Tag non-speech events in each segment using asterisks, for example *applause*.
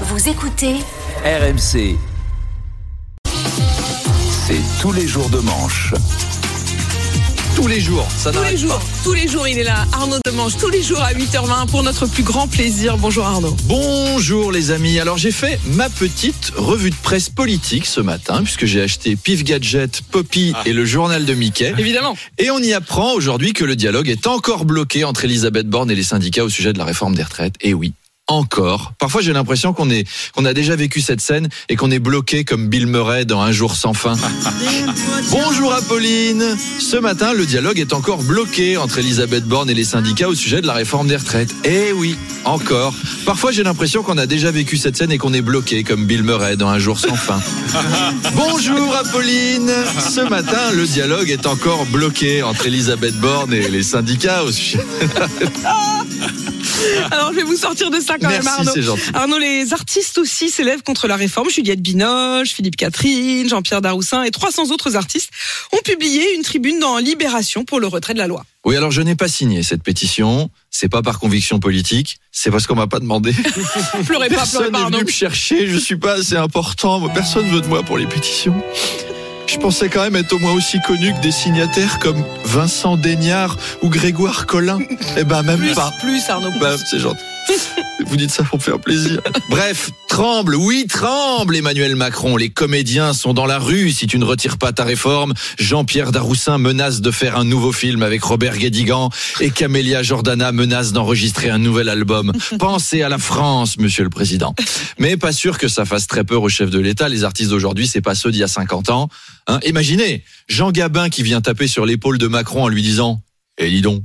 Vous écoutez RMC. C'est tous les jours de manche. Tous les jours, ça Tous les jours, pas. tous les jours, il est là. Arnaud Demange, tous les jours à 8h20 pour notre plus grand plaisir. Bonjour Arnaud. Bonjour les amis. Alors j'ai fait ma petite revue de presse politique ce matin puisque j'ai acheté Pif Gadget, Poppy et le journal de Mickey. Évidemment. Et on y apprend aujourd'hui que le dialogue est encore bloqué entre Elisabeth Borne et les syndicats au sujet de la réforme des retraites. Et oui. Encore. Parfois, j'ai l'impression qu'on est, qu'on a déjà vécu cette scène et qu'on est bloqué comme Bill Murray dans Un jour sans fin. *laughs* Bonjour Apolline. Ce matin, le dialogue est encore bloqué entre Elisabeth Borne et les syndicats au sujet de la réforme des retraites. Eh oui, encore. Parfois, j'ai l'impression qu'on a déjà vécu cette scène et qu'on est bloqué comme Bill Murray dans Un jour sans fin. *laughs* Bonjour Apolline. Ce matin, le dialogue est encore bloqué entre Elisabeth Borne et les syndicats au sujet. *laughs* Alors je vais vous sortir de ça quand même Arnaud. gentil. Arnaud, les artistes aussi s'élèvent contre la réforme. Juliette Binoche, Philippe Catherine, Jean-Pierre Daroussin et 300 autres artistes ont publié une tribune dans Libération pour le retrait de la loi. Oui, alors je n'ai pas signé cette pétition. C'est pas par conviction politique. C'est parce qu'on m'a pas demandé. *laughs* Pleurez pas, pleurez Personne pas n'est Arnaud. venu me chercher. Je suis pas assez important. Personne veut de moi pour les pétitions. Je pensais quand même être au moins aussi connu que des signataires comme Vincent Daignard ou Grégoire Collin. Eh ben même Plus, pas. plus Arnaud. Bah, c'est gentil. *laughs* Vous dites ça pour faire plaisir. Bref, tremble, oui, tremble Emmanuel Macron. Les comédiens sont dans la rue si tu ne retires pas ta réforme. Jean-Pierre Daroussin menace de faire un nouveau film avec Robert Guédigan et Camélia Jordana menace d'enregistrer un nouvel album. Pensez à la France, monsieur le président. Mais pas sûr que ça fasse très peur au chef de l'État. Les artistes d'aujourd'hui, c'est pas ceux d'il y a 50 ans. Hein, imaginez, Jean Gabin qui vient taper sur l'épaule de Macron en lui disant Eh dis donc,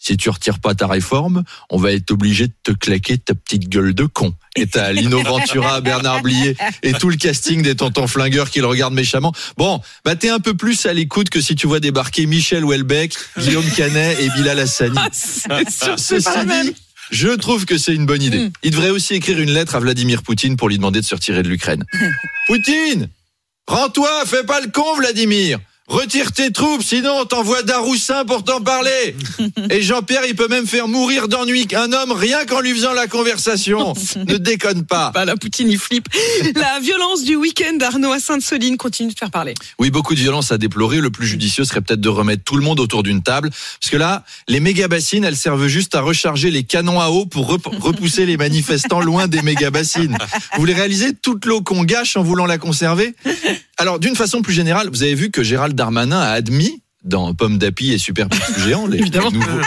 si tu retires pas ta réforme, on va être obligé de te claquer ta petite gueule de con. Et t'as Lino *laughs* Ventura, Bernard Blier et tout le casting des tontons flingueurs qui le regardent méchamment. Bon, bah t'es un peu plus à l'écoute que si tu vois débarquer Michel Houellebecq, Guillaume Canet et Bilal Hassani. Ah, c'est pas même. je trouve que c'est une bonne idée. Mm. Il devrait aussi écrire une lettre à Vladimir Poutine pour lui demander de se retirer de l'Ukraine. *laughs* Poutine Rends-toi, fais pas le con, Vladimir Retire tes troupes, sinon on t'envoie Daroussin pour t'en parler. *laughs* Et Jean-Pierre, il peut même faire mourir d'ennui un homme rien qu'en lui faisant la conversation. *laughs* Ne déconne pas. Bah, la Poutine, il flippe. La violence du week-end d'Arnaud à Sainte-Soline continue de faire parler. Oui, beaucoup de violence à déplorer. Le plus judicieux serait peut-être de remettre tout le monde autour d'une table. Parce que là, les méga bassines, elles servent juste à recharger les canons à eau pour rep- *laughs* repousser les manifestants loin des méga bassines. Vous voulez réaliser toute l'eau qu'on gâche en voulant la conserver? Alors, d'une façon plus générale, vous avez vu que Gérald Darmanin a admis dans Pomme d'Api et Super Picsou Géant, les, nouveaux,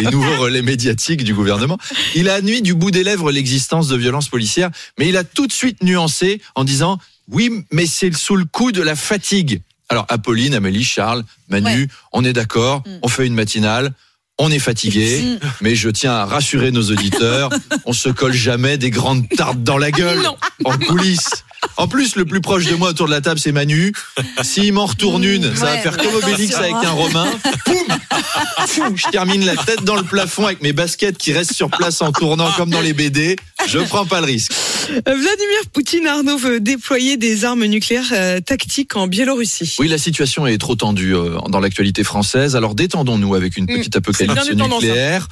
les nouveaux relais médiatiques du gouvernement, il a admis du bout des lèvres l'existence de violences policières, mais il a tout de suite nuancé en disant oui, mais c'est sous le coup de la fatigue. Alors, Apolline, Amélie, Charles, Manu, Ouais. on est d'accord, on fait une matinale. On est fatigué, mais je tiens à rassurer nos auditeurs, on se colle jamais des grandes tartes dans la gueule, Non. en coulisses. En plus, le plus proche de moi autour de la table, c'est Manu. S'il m'en retourne une, ça va faire comme Obélix avec un Romain. Poum Je termine la tête dans le plafond avec mes baskets qui restent sur place en tournant comme dans les BD. Je prends pas le risque. Euh, Vladimir Poutine, Arnaud, veut déployer des armes nucléaires euh, tactiques en Biélorussie. Oui, la situation est trop tendue euh, dans l'actualité française. Alors détendons-nous avec une petite apocalypse Mm. C'est bien détendant, ça. nucléaire.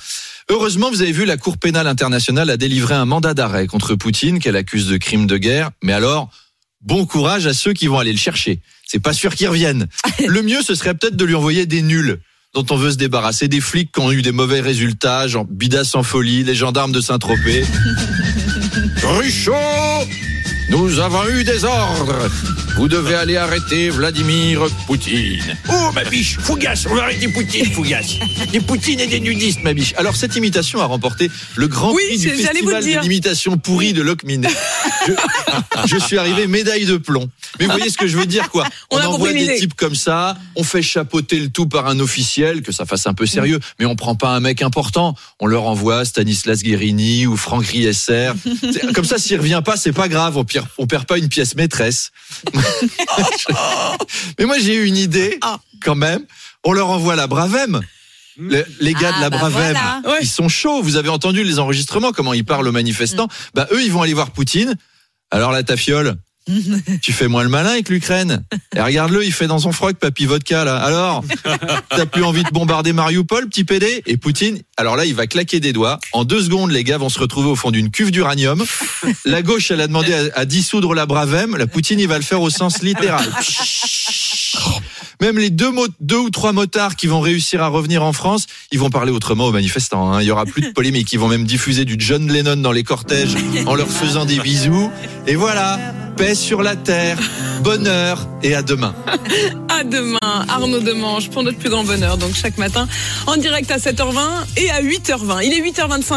Heureusement, vous avez vu, la Cour pénale internationale a délivré un mandat d'arrêt contre Poutine qu'elle accuse de crimes de guerre. Mais alors, bon courage à ceux qui vont aller le chercher. C'est pas sûr qu'ils reviennent. *laughs* Le mieux, ce serait peut-être de lui envoyer des nuls dont on veut se débarrasser, des flics qui ont eu des mauvais résultats, genre Bidas en folie, les gendarmes de Saint-Tropez. *laughs* Ruchot Nous avons eu des ordres. Vous devez aller arrêter Vladimir Poutine. Oh, ma biche, Fougas, on va arrêter Poutine, Fougas. Des *laughs* Poutines et des nudistes, ma biche. Alors, cette imitation a remporté le grand Oui, prix du festival de l'imitation pourrie de Locminé. Je, *laughs* je suis arrivé médaille de plomb. Mais vous voyez ce que je veux dire, quoi *laughs* On envoie des types comme ça, on fait chapeauter le tout par un officiel, que ça fasse un peu sérieux, mais on prend pas un mec important. On leur envoie Stanislas Guérini ou Franck Riesser. Comme ça, s'il revient pas, c'est pas grave. On perd, on perd pas une pièce maîtresse. *laughs* mais moi, j'ai eu une idée, Ah. quand même. On leur envoie la Bravem. Le- les gars de Ah, la bah Bravem, voilà. Ils sont chauds. Vous avez entendu les enregistrements, comment ils parlent aux manifestants. Bah, eux, ils vont aller voir Poutine. Alors, la tafiole, *laughs* Tu fais moins le malin avec l'Ukraine. Et regarde-le, il fait dans son froc papy vodka là. Alors, t'as plus envie de bombarder Mariupol, petit PD Et Poutine, alors là, il va claquer des doigts. En deux secondes, les gars vont se retrouver au fond d'une cuve d'uranium. La gauche, elle a demandé à, à dissoudre la Bravem. La Poutine, il va le faire au sens littéral. *laughs* Même les deux, deux ou trois motards qui vont réussir à revenir en France, ils vont parler autrement aux manifestants. hein. Il y aura plus de polémique. Ils vont même diffuser du John Lennon dans les cortèges en leur faisant des bisous. Et voilà, paix sur la terre, bonheur et à demain. *laughs* À demain, Arnaud Demange, pour notre plus grand bonheur. Donc chaque matin, en direct à 7h20 et à 8h20. Il est 8h25.